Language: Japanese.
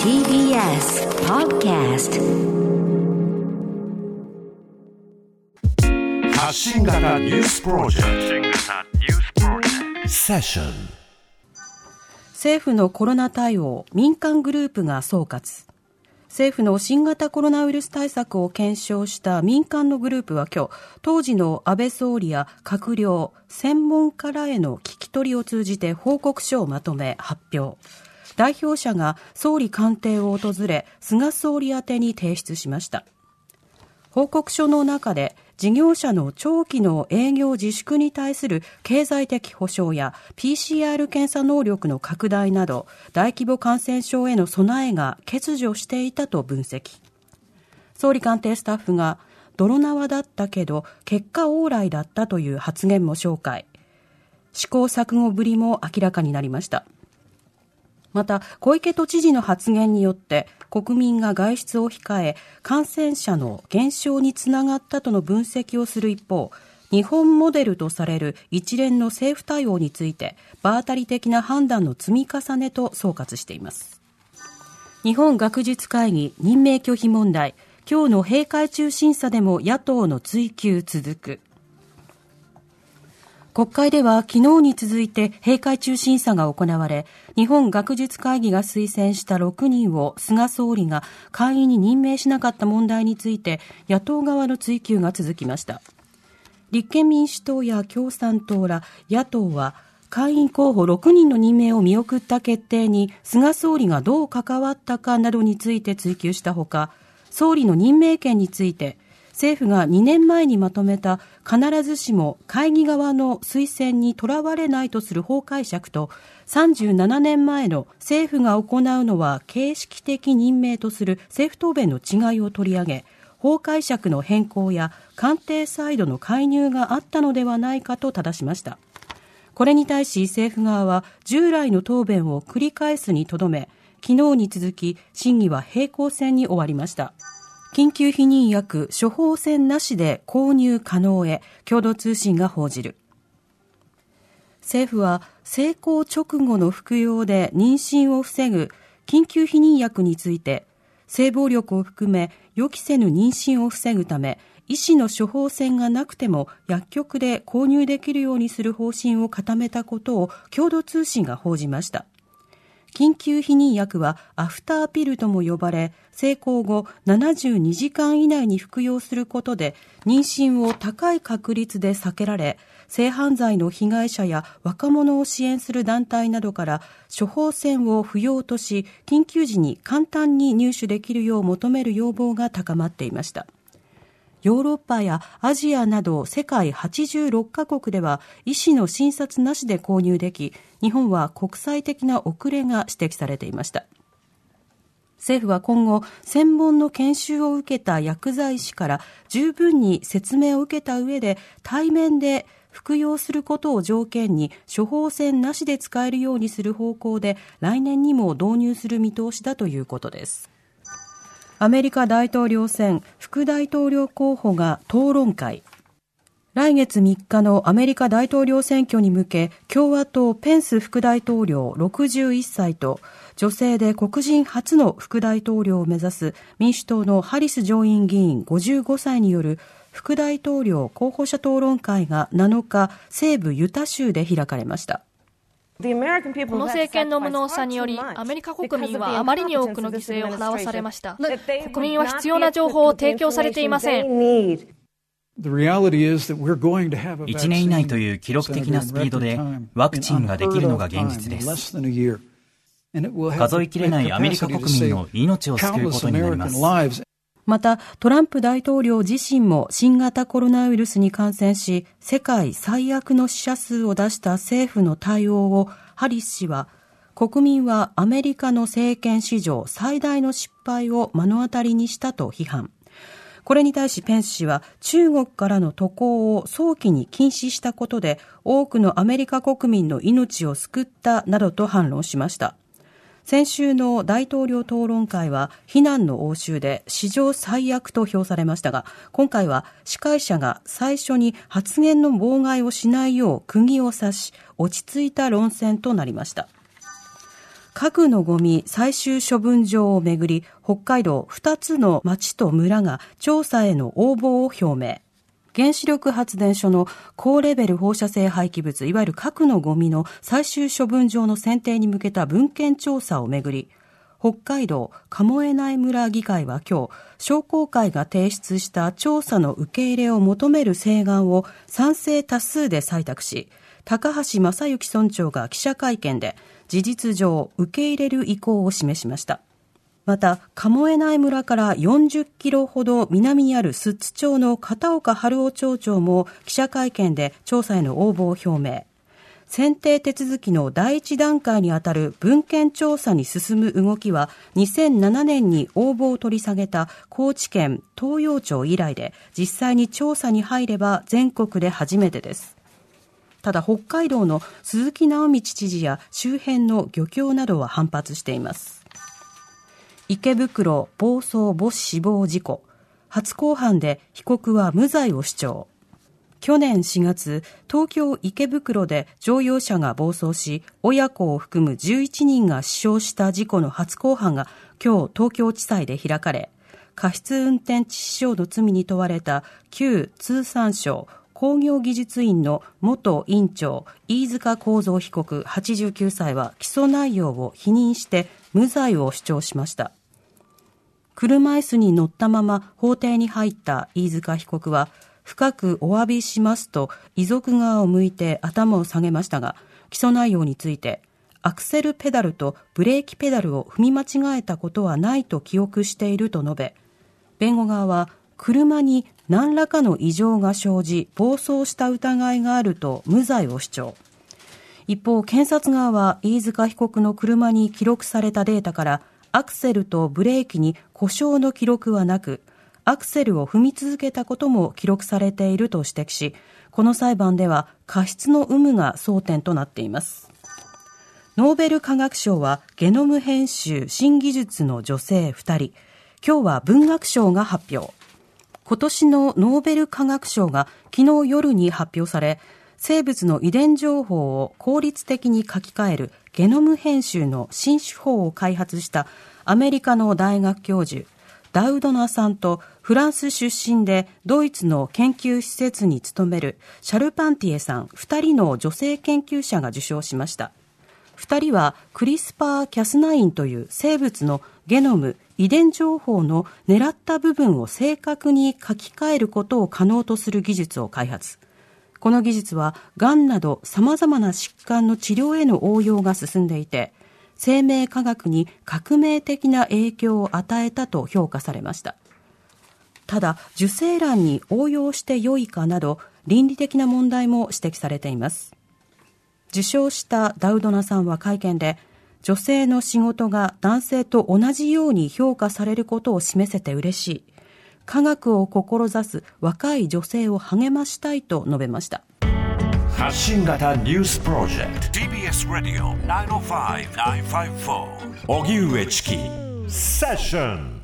TBS Podcast 発信型ニュースプロジェクト。セッション政府のコロナ対応民間グループが総括。政府の新型コロナウイルス対策を検証した民間のグループは今日、当時の安倍総理や閣僚、専門家らへの聞き取りを通じて報告書をまとめ発表。代表者が総理官邸を訪れ、菅総理宛てに提出しました。報告書の中で、事業者の長期の営業自粛に対する経済的保障や PCR 検査能力の拡大など大規模感染症への備えが欠如していたと分析。総理官邸スタッフが泥縄だったけど結果往来だったという発言も紹介。試行錯誤ぶりも明らかになりました。また小池都知事の発言によって国民が外出を控え感染者の減少につながったとの分析をする一方日本モデルとされる一連の政府対応について場当たり的な判断の積み重ねと総括しています。日本学術会議任命拒否問題。今日の閉会中審査でも野党の追及続く。国会では昨日に続いて閉会中審査が行われ、日本学術会議が推薦した6人を菅総理が会員に任命しなかった問題について野党側の追及が続きました。立憲民主党や共産党ら野党は会員候補6人の任命を見送った決定に菅総理がどう関わったかなどについて追及したほか、総理の任命権について政府が2年前にまとめた必ずしも会議側の推薦にとらわれないとする法解釈と37年前の政府が行うのは形式的任命とする政府答弁の違いを取り上げ法解釈の変更や官邸サイドの介入があったのではないかと正しました。これに対し政府側は従来の答弁を繰り返すにとどめ昨日に続き審議は平行線に終わりました。緊急避妊薬処方箋なしで購入可能へ共同通信が報じる。政府は成功直後の服用で妊娠を防ぐ緊急避妊薬について性暴力を含め予期せぬ妊娠を防ぐため医師の処方箋がなくても薬局で購入できるようにする方針を固めたことを共同通信が報じました。緊急避妊薬はアフターピルとも呼ばれ、成功後72時間以内に服用することで、妊娠を高い確率で避けられ、性犯罪の被害者や若者を支援する団体などから処方箋を不要とし、緊急時に簡単に入手できるよう求める要望が高まっていました。ヨーロッパやアジアなど世界86カ国では医師の診察なしで購入でき、日本は国際的な遅れが指摘されていました。政府は今後、専門の研修を受けた薬剤師から十分に説明を受けた上で対面で服用することを条件に処方箋なしで使えるようにする方向で来年にも導入する見通しだということです。アメリカ大統領選副大統領候補が討論会。来月3日のアメリカ大統領選挙に向け共和党ペンス副大統領61歳と女性で黒人初の副大統領を目指す民主党のハリス上院議員55歳による副大統領候補者討論会が7日西部ユタ州で開かれました。この政権の無能さにより、アメリカ国民はあまりに多くの犠牲を払わされました。国民は必要な情報を提供されていません。1年以内という記録的なスピードでワクチンができるのが現実です。数えきれないアメリカ国民の命を救うことになります。また、トランプ大統領自身も新型コロナウイルスに感染し、世界最悪の死者数を出した政府の対応を、ハリス氏は、国民はアメリカの政権史上最大の失敗を目の当たりにしたと批判。これに対しペンス氏は中国からの渡航を早期に禁止したことで多くのアメリカ国民の命を救ったなどと反論しました。先週の大統領討論会は非難の応酬で史上最悪と評されましたが、今回は司会者が最初に発言の妨害をしないよう釘を刺し、落ち着いた論戦となりました。核のゴミ最終処分場をめぐり、北海道2つの町と村が調査への応募を表明。原子力発電所の高レベル放射性廃棄物、いわゆる核のゴミの最終処分場の選定に向けた文献調査をめぐり、北海道鴨江内村議会は今日、商工会が提出した調査の受け入れを求める請願を賛成多数で採択し、高橋正幸村長が記者会見で、事実上受け入れる意向を示しました。また、鴨江内村から40キロほど南にある寿都町の片岡春夫町長も記者会見で調査への応募を表明。選定手続きの第一段階にあたる文献調査に進む動きは2007年に応募を取り下げた高知県東洋町以来で実際に調査に入れば全国で初めてです。ただ北海道の鈴木直道知事や周辺の漁協などは反発しています。池袋暴走母子死亡事故初公判で被告は無罪を主張。去年4月、東京池袋で乗用車が暴走し、親子を含む11人が死傷した事故の初公判が今日東京地裁で開かれ、過失運転致死傷の罪に問われた旧通産省工業技術院の元院長、飯塚幸三被告89歳は起訴内容を否認して無罪を主張しました。車椅子に乗ったまま法廷に入った飯塚被告は、深くお詫びしますと遺族側を向いて頭を下げましたが、起訴内容について、アクセルペダルとブレーキペダルを踏み間違えたことはないと記憶していると述べ、弁護側は車に何らかの異常が生じ暴走した疑いがあると無罪を主張。一方、検察側は飯塚被告の車に記録されたデータからアクセルとブレーキに故障の記録はなく、アクセルを踏み続けたことも記録されていると指摘し、この裁判では過失の有無が争点となっています。ノーベル化学賞はゲノム編集新技術の女性2人。今日は文学賞が発表。今年のノーベル化学賞が昨日夜に発表され、生物の遺伝情報を効率的に書き換えるゲノム編集の新手法を開発したアメリカの大学教授ダウドナさんとフランス出身でドイツの研究施設に勤めるシャルパンティエさん2人の女性研究者が受賞しました。2人はクリスパー・キャスナインという生物のゲノム、遺伝情報の狙った部分を正確に書き換えることを可能とする技術を開発。この技術は、がんなど様々な疾患の治療への応用が進んでいて、生命科学に革命的な影響を与えたと評価されました。ただ、受精卵に応用して良いかなど、倫理的な問題も指摘されています。受賞したダウドナさんは会見で、女性の仕事が男性と同じように評価されることを示せて嬉しい。科学を志す若い女性を励ましたいと述べました。発信型ニュースプロジェクト。TBS ラディオ905-954おぎゅうえちきセッション